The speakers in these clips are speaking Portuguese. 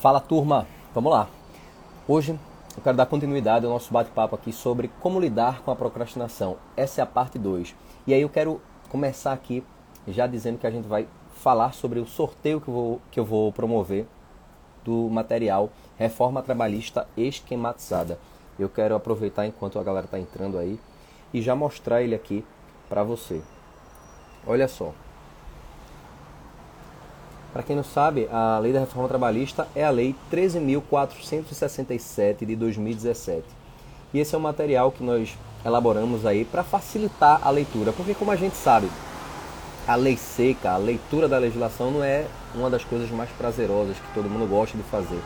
Fala turma, vamos lá. Hoje eu quero dar continuidade ao nosso bate-papo aqui sobre como lidar com a procrastinação. Essa é a parte 2. E aí eu quero começar aqui já dizendo que a gente vai falar sobre o sorteio que eu vou, que eu vou promover do material Reforma Trabalhista Esquematizada. Eu quero aproveitar enquanto a galera está entrando aí e já mostrar ele aqui para você. Olha só. Para quem não sabe, a Lei da Reforma Trabalhista é a Lei 13.467 de 2017. E esse é um material que nós elaboramos aí para facilitar a leitura, porque como a gente sabe, a lei seca, a leitura da legislação não é uma das coisas mais prazerosas que todo mundo gosta de fazer.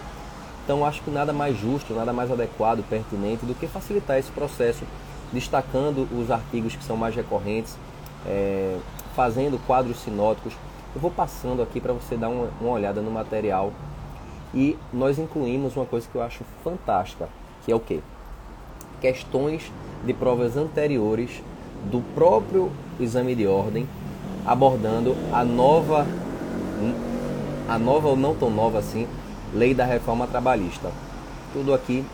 Então acho que nada mais justo, nada mais adequado, pertinente do que facilitar esse processo, destacando os artigos que são mais recorrentes, é, fazendo quadros sinóticos eu vou passando aqui para você dar uma, uma olhada no material e nós incluímos uma coisa que eu acho fantástica, que é o que? Questões de provas anteriores do próprio exame de ordem, abordando a nova, a nova ou não tão nova assim, lei da reforma trabalhista. Tudo aqui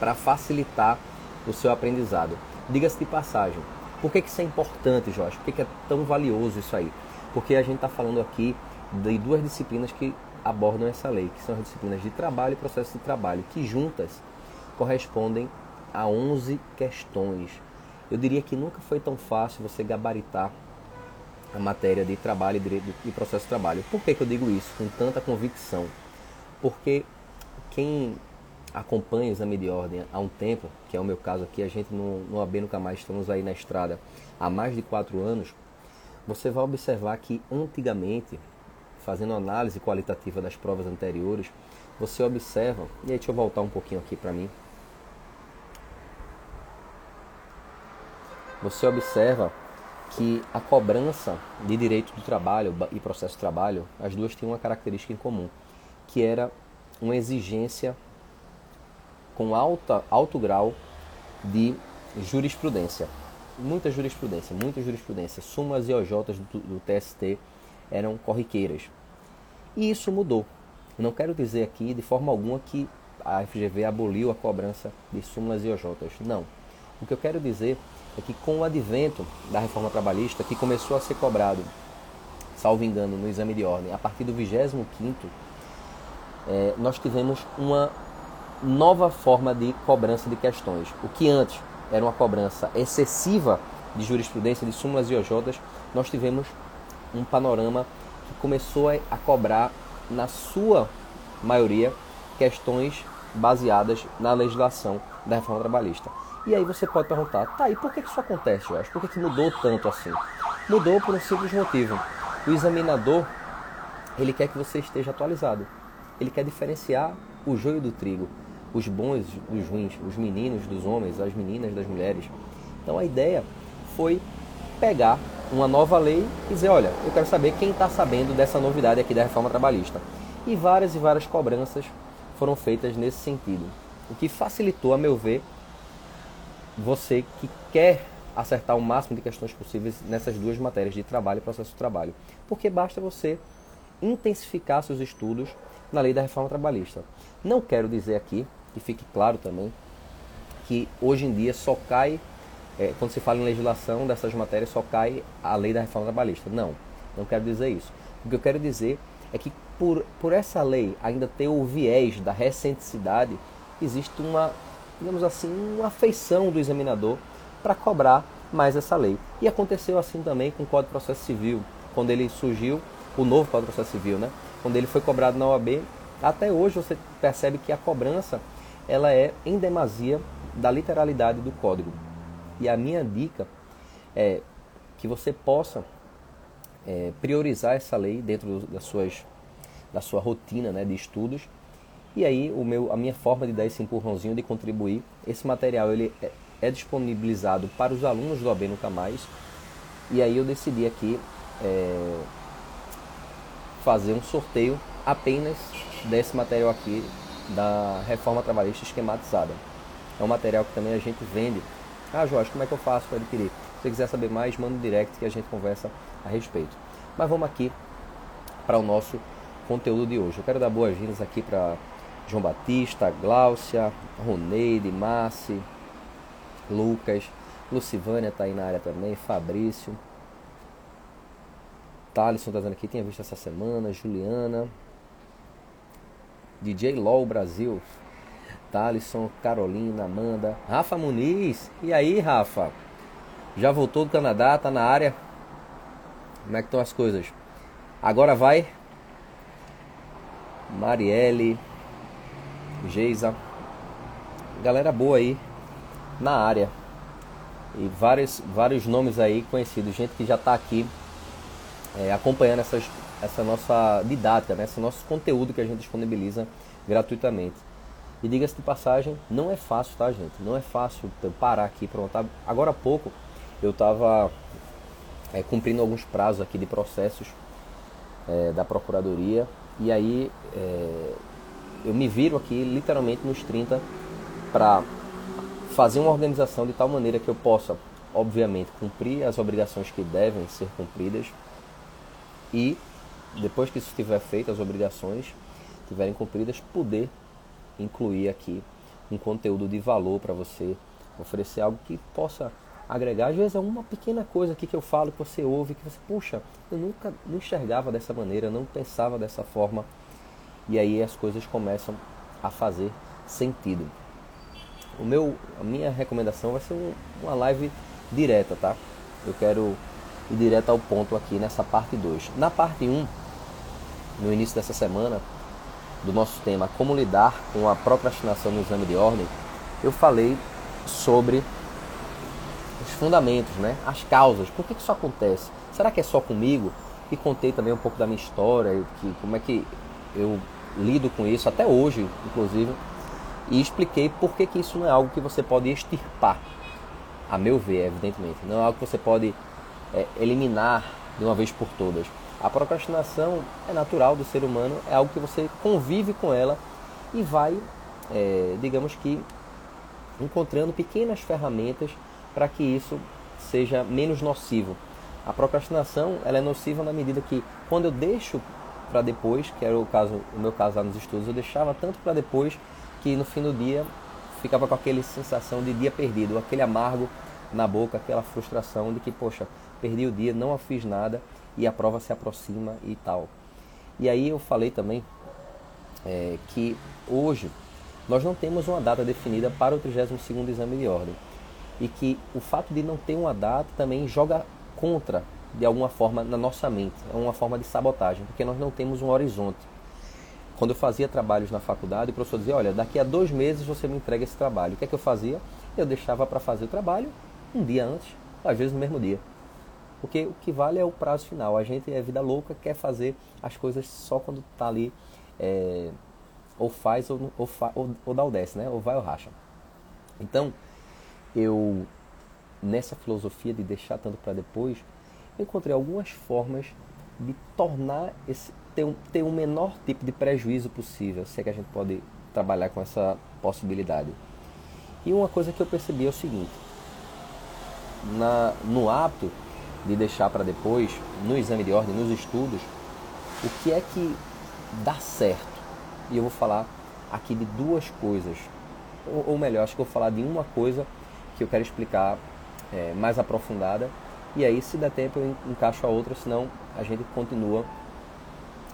para facilitar o seu aprendizado. Diga-se de passagem, por que, que isso é importante, Jorge? Por que, que é tão valioso isso aí? Porque a gente está falando aqui de duas disciplinas que abordam essa lei, que são as disciplinas de trabalho e processo de trabalho, que juntas correspondem a 11 questões. Eu diria que nunca foi tão fácil você gabaritar a matéria de trabalho e processo de trabalho. Por que, que eu digo isso com tanta convicção? Porque quem acompanha o exame de ordem há um tempo, que é o meu caso aqui, a gente no, no AB Nunca Mais estamos aí na estrada há mais de quatro anos, você vai observar que antigamente, fazendo análise qualitativa das provas anteriores, você observa, e aí deixa eu voltar um pouquinho aqui para mim. Você observa que a cobrança de direito do trabalho e processo de trabalho, as duas tinham uma característica em comum, que era uma exigência com alta, alto grau de jurisprudência muita jurisprudência, muita jurisprudência. Sumas e OJs do, do TST eram corriqueiras. E isso mudou. Não quero dizer aqui de forma alguma que a FGV aboliu a cobrança de súmulas e OJs. Não. O que eu quero dizer é que com o advento da reforma trabalhista, que começou a ser cobrado, salvo engano, no exame de ordem, a partir do 25 é, nós tivemos uma nova forma de cobrança de questões. O que antes era uma cobrança excessiva de jurisprudência, de súmulas e OJs, nós tivemos um panorama que começou a cobrar, na sua maioria, questões baseadas na legislação da reforma trabalhista. E aí você pode perguntar, tá, e por que isso acontece, Jorge? Por que, mudou tanto assim? Mudou por um simples motivo. O examinador, ele quer que você esteja atualizado. Ele quer diferenciar o joio do trigo os bons dos ruins, os meninos dos homens, as meninas das mulheres. Então a ideia foi pegar uma nova lei e dizer, olha, eu quero saber quem está sabendo dessa novidade aqui da reforma trabalhista. E várias e várias cobranças foram feitas nesse sentido. O que facilitou, a meu ver, você que quer acertar o máximo de questões possíveis nessas duas matérias de trabalho e processo de trabalho. Porque basta você intensificar seus estudos na lei da reforma trabalhista. Não quero dizer aqui que fique claro também que hoje em dia só cai, é, quando se fala em legislação dessas matérias, só cai a lei da reforma trabalhista. Não, não quero dizer isso. O que eu quero dizer é que por, por essa lei ainda ter o viés da recenticidade, existe uma, digamos assim, uma afeição do examinador para cobrar mais essa lei. E aconteceu assim também com o Código de Processo Civil, quando ele surgiu, o novo Código de Processo Civil, né? Quando ele foi cobrado na OAB, até hoje você percebe que a cobrança ela é em demasia da literalidade do código. E a minha dica é que você possa é, priorizar essa lei dentro das suas, da sua rotina né, de estudos. E aí o meu, a minha forma de dar esse empurrãozinho, de contribuir, esse material ele é, é disponibilizado para os alunos do AB Nunca Mais. E aí eu decidi aqui é, fazer um sorteio apenas desse material aqui da reforma trabalhista esquematizada. É um material que também a gente vende. Ah, Jorge, como é que eu faço para adquirir? Se você quiser saber mais, manda um direct que a gente conversa a respeito. Mas vamos aqui para o nosso conteúdo de hoje. Eu quero dar boas-vindas aqui para João Batista, Gláucia, Roneide, Márcia, Lucas, Lucivânia está aí na área também, Fabrício, Thalisson está dizendo aqui, tinha visto essa semana, Juliana, DJ LOL Brasil, Thalisson, Carolina, Amanda, Rafa Muniz, e aí Rafa? Já voltou do Canadá, tá na área? Como é que estão as coisas? Agora vai Marielle, Geisa, galera boa aí na área. E vários, vários nomes aí conhecidos, gente que já está aqui é, acompanhando essas, essa nossa didática, né? esse nosso conteúdo que a gente disponibiliza gratuitamente. E diga-se de passagem, não é fácil, tá, gente? Não é fácil parar aqui, pronto. Agora há pouco eu estava é, cumprindo alguns prazos aqui de processos é, da Procuradoria e aí é, eu me viro aqui literalmente nos 30 para fazer uma organização de tal maneira que eu possa, obviamente, cumprir as obrigações que devem ser cumpridas e depois que isso estiver feito, as obrigações estiverem cumpridas, poder incluir aqui um conteúdo de valor para você, oferecer algo que possa agregar. Às vezes é uma pequena coisa aqui que eu falo, que você ouve, que você, puxa, eu nunca não enxergava dessa maneira, não pensava dessa forma. E aí as coisas começam a fazer sentido. O meu, a minha recomendação vai ser um, uma live direta, tá? Eu quero ir direto ao ponto aqui nessa parte 2. Na parte 1, um, no início dessa semana, do nosso tema Como lidar com a procrastinação no exame de ordem, eu falei sobre os fundamentos, né? as causas. Por que, que isso acontece? Será que é só comigo? E contei também um pouco da minha história, que, como é que eu lido com isso, até hoje, inclusive e expliquei por que, que isso não é algo que você pode extirpar, a meu ver, evidentemente. Não é algo que você pode é, eliminar de uma vez por todas. A procrastinação é natural do ser humano, é algo que você convive com ela e vai, é, digamos que, encontrando pequenas ferramentas para que isso seja menos nocivo. A procrastinação ela é nociva na medida que quando eu deixo para depois, que era o caso, o meu caso lá nos estudos, eu deixava tanto para depois que no fim do dia ficava com aquela sensação de dia perdido, aquele amargo na boca, aquela frustração de que, poxa, perdi o dia, não fiz nada e a prova se aproxima e tal. E aí eu falei também é, que hoje nós não temos uma data definida para o 32º exame de ordem e que o fato de não ter uma data também joga contra de alguma forma na nossa mente, é uma forma de sabotagem, porque nós não temos um horizonte. Quando eu fazia trabalhos na faculdade, o professor dizia: Olha, daqui a dois meses você me entrega esse trabalho. O que é que eu fazia? Eu deixava para fazer o trabalho um dia antes, às vezes no mesmo dia. Porque o que vale é o prazo final. A gente é vida louca, quer fazer as coisas só quando está ali, é, ou faz ou, ou, ou, ou dá o desce, né? ou vai ou racha. Então, eu, nessa filosofia de deixar tanto para depois, encontrei algumas formas de tornar esse, ter um, ter um menor tipo de prejuízo possível, se é que a gente pode trabalhar com essa possibilidade. E uma coisa que eu percebi é o seguinte: na, no hábito de deixar para depois, no exame de ordem, nos estudos, o que é que dá certo? E eu vou falar aqui de duas coisas, ou, ou melhor, acho que eu vou falar de uma coisa que eu quero explicar é, mais aprofundada. E aí, se der tempo, eu encaixo a outra, senão a gente continua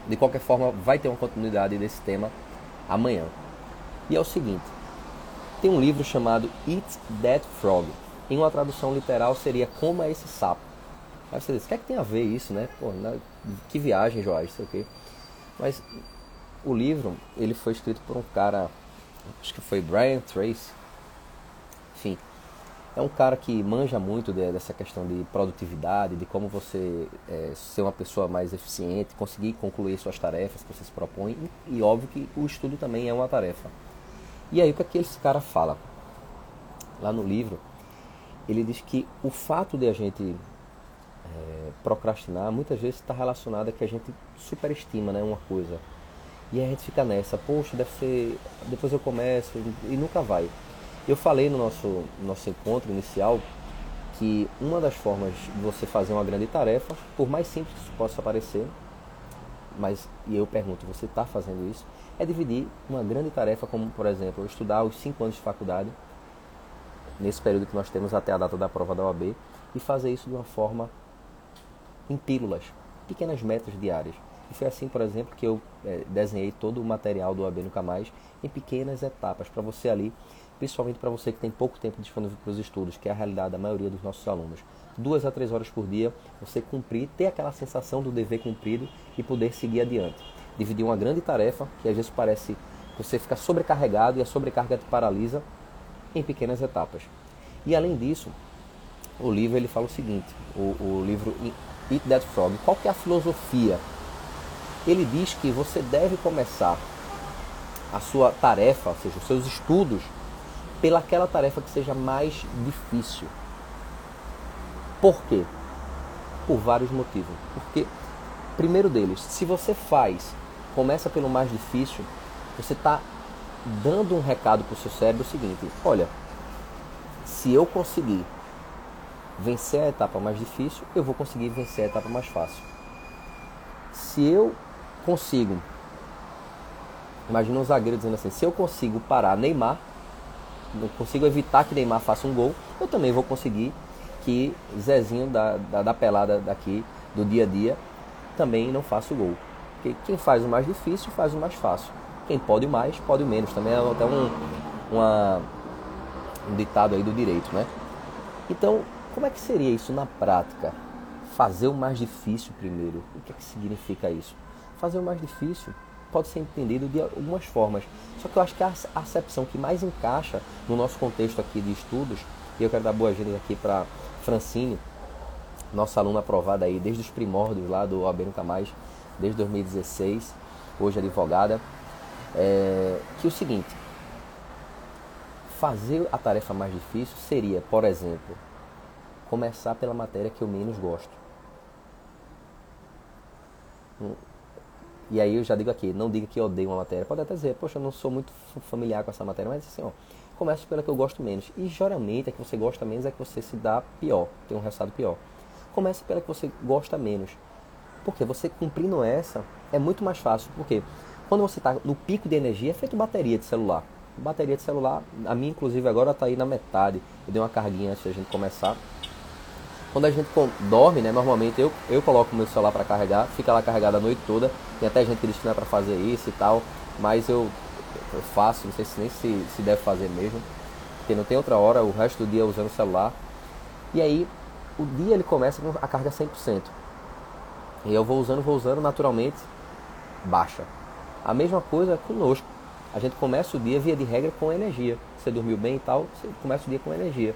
de qualquer forma, vai ter uma continuidade desse tema amanhã. E é o seguinte: tem um livro chamado Eat That Frog. Em uma tradução literal seria Como é esse sapo. Aí você diz: o que é que tem a ver isso, né? Pô, na, que viagem, Jorge, sei o quê. Mas o livro ele foi escrito por um cara, acho que foi Brian Tracy. Enfim, é um cara que manja muito de, dessa questão de produtividade, de como você é, ser uma pessoa mais eficiente, conseguir concluir suas tarefas que você se propõe. E, e, óbvio que o estudo também é uma tarefa. E aí o que, é que esse cara fala? Lá no livro, ele diz que o fato de a gente é, procrastinar muitas vezes está relacionado a que a gente superestima né, uma coisa. E a gente fica nessa, poxa, deve ser. Depois eu começo e nunca vai. Eu falei no nosso, nosso encontro inicial que uma das formas de você fazer uma grande tarefa, por mais simples que isso possa parecer, mas e eu pergunto, você está fazendo isso? É dividir uma grande tarefa, como por exemplo, estudar os cinco anos de faculdade, nesse período que nós temos até a data da prova da OAB, e fazer isso de uma forma em pílulas, pequenas metas diárias. E foi assim, por exemplo, que eu é, desenhei todo o material do OAB Nunca Mais em pequenas etapas, para você ali, principalmente para você que tem pouco tempo disponível para os estudos, que é a realidade da maioria dos nossos alunos duas a três horas por dia, você cumprir, ter aquela sensação do dever cumprido e poder seguir adiante. Dividir uma grande tarefa, que às vezes parece você fica sobrecarregado e a sobrecarga te paralisa, em pequenas etapas. E além disso, o livro ele fala o seguinte, o, o livro Eat That Frog, qual que é a filosofia? Ele diz que você deve começar a sua tarefa, ou seja, os seus estudos, pelaquela tarefa que seja mais difícil. Por quê? Por vários motivos. Porque, primeiro deles, se você faz, começa pelo mais difícil, você está dando um recado para o seu cérebro o seguinte: olha, se eu conseguir vencer a etapa mais difícil, eu vou conseguir vencer a etapa mais fácil. Se eu consigo, imagina um zagueiro dizendo assim: se eu consigo parar Neymar, não consigo evitar que Neymar faça um gol, eu também vou conseguir que Zezinho da, da, da, pelada daqui, do dia a dia, também não faça o gol. Porque quem faz o mais difícil faz o mais fácil. Quem pode o mais, pode o menos. Também é até um, uma, um ditado aí do direito, né? Então, como é que seria isso na prática? Fazer o mais difícil primeiro. O que é que significa isso? Fazer o mais difícil pode ser entendido de algumas formas. Só que eu acho que a acepção que mais encaixa no nosso contexto aqui de estudos, e eu quero dar boas-vindas aqui para Francine, nossa aluna aprovada aí desde os primórdios lá do OAB Nunca Mais, desde 2016, hoje advogada, é, que o seguinte, fazer a tarefa mais difícil seria, por exemplo, começar pela matéria que eu menos gosto. Hum, e aí eu já digo aqui, não diga que odeio uma matéria. Pode até dizer, poxa, eu não sou muito familiar com essa matéria, mas assim, ó, Começa pela que eu gosto menos. E geralmente a que você gosta menos é que você se dá pior, tem um resultado pior. Comece pela que você gosta menos. Porque você cumprindo essa é muito mais fácil. Porque quando você está no pico de energia, é feito bateria de celular. Bateria de celular, a minha inclusive agora está aí na metade. Eu dei uma carguinha antes da gente começar. Quando a gente dorme, né, normalmente eu, eu coloco meu celular para carregar, fica lá carregado a noite toda. Tem até gente que diz que não é para fazer isso e tal, mas eu eu faço, não sei se nem se, se deve fazer mesmo, porque não tem outra hora, o resto do dia usando o celular. E aí, o dia ele começa com a carga 100%. E eu vou usando, vou usando, naturalmente, baixa. A mesma coisa conosco. A gente começa o dia, via de regra, com energia. Você dormiu bem e tal, você começa o dia com energia.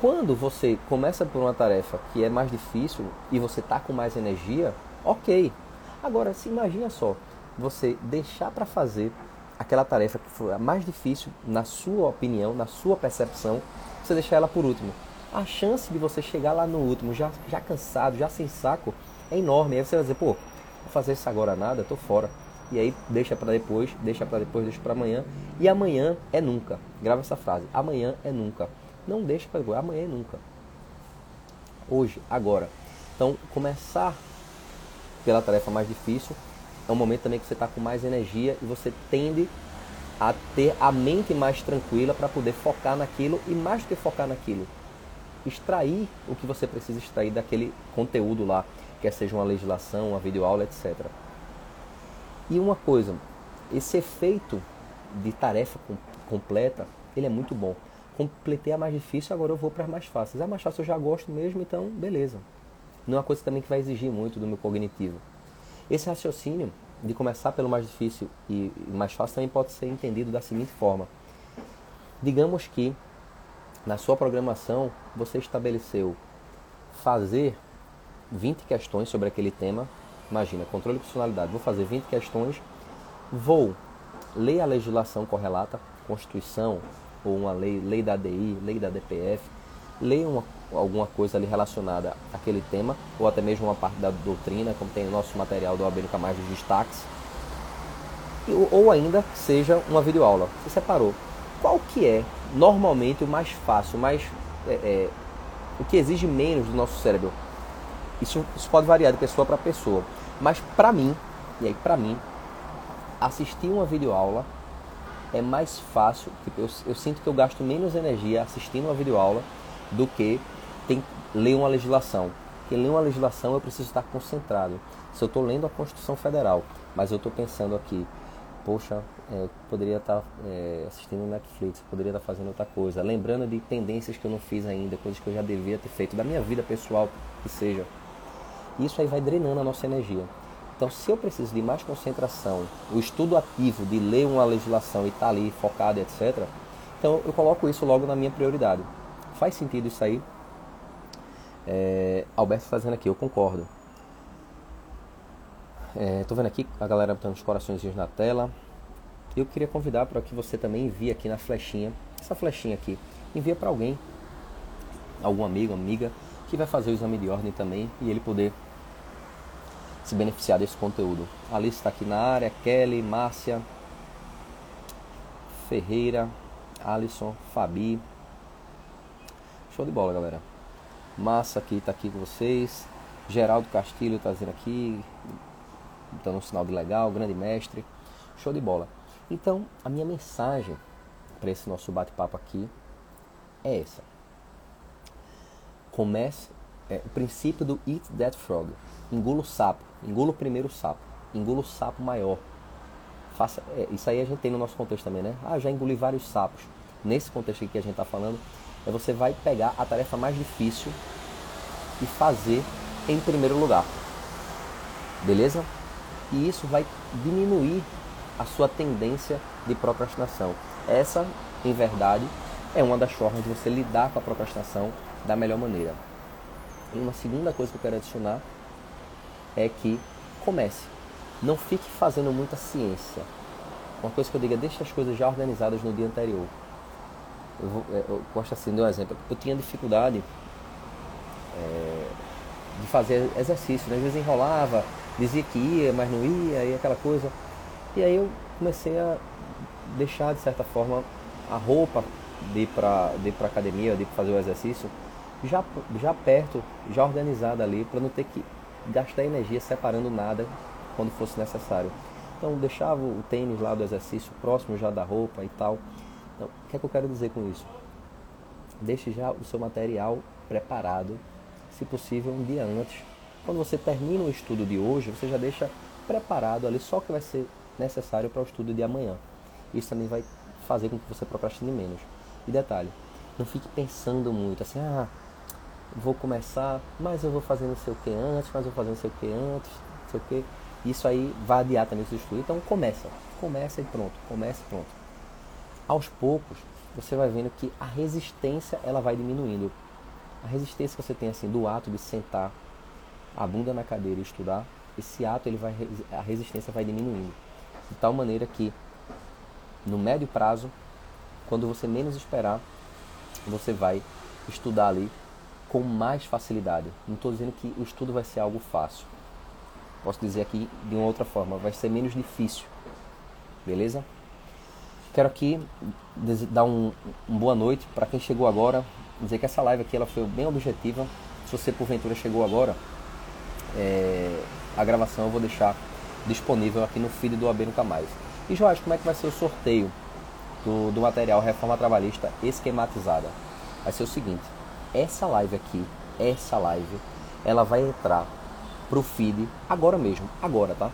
Quando você começa por uma tarefa que é mais difícil e você está com mais energia, ok. Agora, se imagina só, você deixar para fazer aquela tarefa que foi a mais difícil, na sua opinião, na sua percepção, você deixar ela por último. A chance de você chegar lá no último, já, já cansado, já sem saco, é enorme. Aí você vai dizer, pô, vou fazer isso agora nada, tô fora. E aí deixa para depois, deixa para depois, deixa para amanhã. E amanhã é nunca. Grava essa frase. Amanhã é nunca. Não deixa para depois. Amanhã é nunca. Hoje, agora. Então, começar pela tarefa mais difícil é um momento também que você está com mais energia e você tende a ter a mente mais tranquila para poder focar naquilo e mais do que focar naquilo, extrair o que você precisa extrair daquele conteúdo lá, quer seja uma legislação, uma videoaula, etc. E uma coisa, esse efeito de tarefa completa, ele é muito bom. Completei a mais difícil, agora eu vou para as mais fáceis. A mais fácil eu já gosto mesmo, então beleza. Não é uma coisa também que vai exigir muito do meu cognitivo. Esse raciocínio de começar pelo mais difícil e mais fácil também pode ser entendido da seguinte forma: digamos que na sua programação você estabeleceu fazer 20 questões sobre aquele tema. Imagina, controle de funcionalidade. Vou fazer 20 questões, vou ler a legislação correlata, Constituição, ou uma lei, lei da ADI, lei da DPF, ler uma alguma coisa ali relacionada àquele tema, ou até mesmo uma parte da doutrina, como tem o nosso material do AB Nunca Mais dos destaques, ou ainda seja uma videoaula. Você separou. Qual que é normalmente o mais fácil, mais é, é, o que exige menos do nosso cérebro? Isso, isso pode variar de pessoa para pessoa. Mas pra mim, e aí pra mim, assistir uma videoaula é mais fácil, tipo, eu, eu sinto que eu gasto menos energia assistindo uma videoaula do que tem, ler uma legislação. Porque ler uma legislação eu preciso estar concentrado. Se eu estou lendo a Constituição Federal, mas eu estou pensando aqui, poxa, é, poderia estar é, assistindo Netflix, poderia estar fazendo outra coisa, lembrando de tendências que eu não fiz ainda, coisas que eu já devia ter feito, da minha vida pessoal, que seja. Isso aí vai drenando a nossa energia. Então, se eu preciso de mais concentração, o estudo ativo de ler uma legislação e estar tá ali focado, etc., então eu coloco isso logo na minha prioridade. Faz sentido isso aí? É, Alberto fazendo aqui, eu concordo. Estou é, vendo aqui a galera botando os coraçõezinhos na tela. Eu queria convidar para que você também envie aqui na flechinha, essa flechinha aqui, envia para alguém, algum amigo, amiga, que vai fazer o exame de ordem também e ele poder se beneficiar desse conteúdo. Alice está aqui na área, Kelly, Márcia, Ferreira, Alisson, Fabi. Show de bola, galera. Massa aqui está aqui com vocês. Geraldo Castilho está dizendo aqui, dando um sinal de legal, grande mestre. Show de bola. Então, a minha mensagem para esse nosso bate-papo aqui é essa. Comece é, o princípio do Eat That Frog. Engula o sapo. Engula o primeiro sapo. Engula o sapo maior. Faça, é, isso aí a gente tem no nosso contexto também, né? Ah, já engoli vários sapos. Nesse contexto aqui que a gente está falando, é você vai pegar a tarefa mais difícil e fazer em primeiro lugar. Beleza? E isso vai diminuir a sua tendência de procrastinação. Essa, em verdade, é uma das formas de você lidar com a procrastinação da melhor maneira. Uma segunda coisa que eu quero adicionar é que comece. Não fique fazendo muita ciência. Uma coisa que eu digo é deixe as coisas já organizadas no dia anterior. Eu, vou, é, eu gosto assim de um exemplo. Eu tinha dificuldade é, de fazer exercício. Né? Às vezes enrolava, dizia que ia, mas não ia, e aquela coisa. E aí eu comecei a deixar, de certa forma, a roupa de ir para a academia, de ir fazer o exercício, já, já perto, já organizada ali, para não ter que gastar energia separando nada quando fosse necessário. Então deixava o tênis lá do exercício próximo já da roupa e tal. Então, o que é que eu quero dizer com isso? Deixe já o seu material preparado, se possível um dia antes. Quando você termina o estudo de hoje, você já deixa preparado ali só o que vai ser necessário para o estudo de amanhã. Isso também vai fazer com que você procrastine menos. E detalhe, não fique pensando muito assim, ah, vou começar, mas eu vou fazer não sei o que antes, mas eu vou fazer não sei o que antes, não sei o que. Isso aí vai adiar também o estudo. Então começa, começa e pronto, começa e pronto. Aos poucos, você vai vendo que a resistência ela vai diminuindo. A resistência que você tem assim do ato de sentar a bunda na cadeira e estudar, esse ato ele vai a resistência vai diminuindo. De tal maneira que no médio prazo, quando você menos esperar, você vai estudar ali com mais facilidade. Não estou dizendo que o estudo vai ser algo fácil. Posso dizer aqui de uma outra forma, vai ser menos difícil. Beleza? Quero aqui dar um, um boa noite para quem chegou agora. Dizer que essa live aqui ela foi bem objetiva. Se você porventura chegou agora, é, a gravação eu vou deixar disponível aqui no feed do AB Nunca Mais. E Jorge, como é que vai ser o sorteio do, do material Reforma Trabalhista esquematizada? Vai ser o seguinte, essa live aqui, essa live, ela vai entrar pro feed agora mesmo, agora, tá?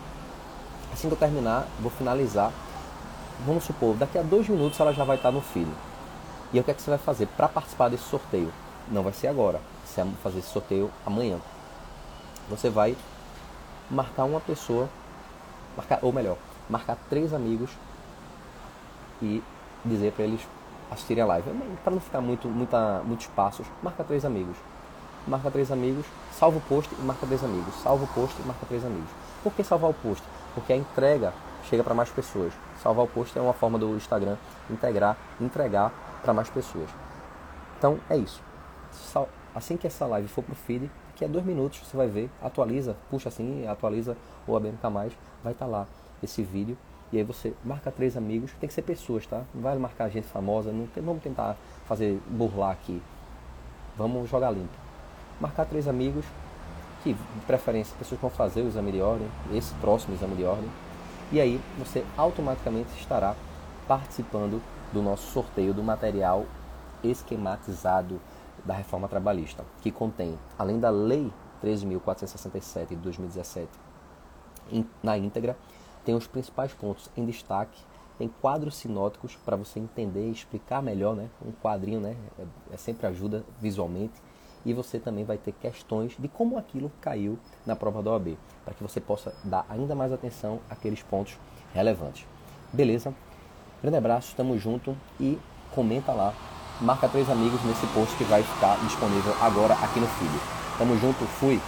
Assim que eu terminar, vou finalizar. Vamos supor, daqui a dois minutos ela já vai estar no feed. E o que é que você vai fazer para participar desse sorteio? Não vai ser agora, você vai fazer esse sorteio amanhã. Você vai marcar uma pessoa, marcar, ou melhor, marcar três amigos e dizer para eles assistirem a live. Para não ficar muito, muita, muitos passos, marca três amigos. Marca três amigos, salva o post e marca três amigos. Salva o post e marca três amigos. Por que salvar o post? Porque a entrega chega para mais pessoas. Salvar o post é uma forma do Instagram integrar, entregar para mais pessoas. Então é isso. Assim que essa live for pro feed, daqui a dois minutos você vai ver, atualiza, puxa assim, atualiza o ABMK+, vai estar tá lá esse vídeo e aí você marca três amigos, tem que ser pessoas, tá? Não vai marcar gente famosa, não tem, vamos tentar fazer burlar aqui. Vamos jogar limpo. Marcar três amigos que, de preferência, pessoas que vão fazer o exame de ordem, esse próximo exame de ordem, e aí você automaticamente estará participando do nosso sorteio do material esquematizado da reforma trabalhista, que contém, além da Lei 13.467 de 2017, na íntegra, tem os principais pontos em destaque, tem quadros sinóticos para você entender e explicar melhor, né? Um quadrinho, né? É, é sempre ajuda visualmente. E você também vai ter questões de como aquilo caiu na prova da OAB, para que você possa dar ainda mais atenção àqueles pontos relevantes. Beleza? Grande abraço, tamo junto e comenta lá. Marca três amigos nesse post que vai ficar disponível agora aqui no feed. Tamo junto, fui!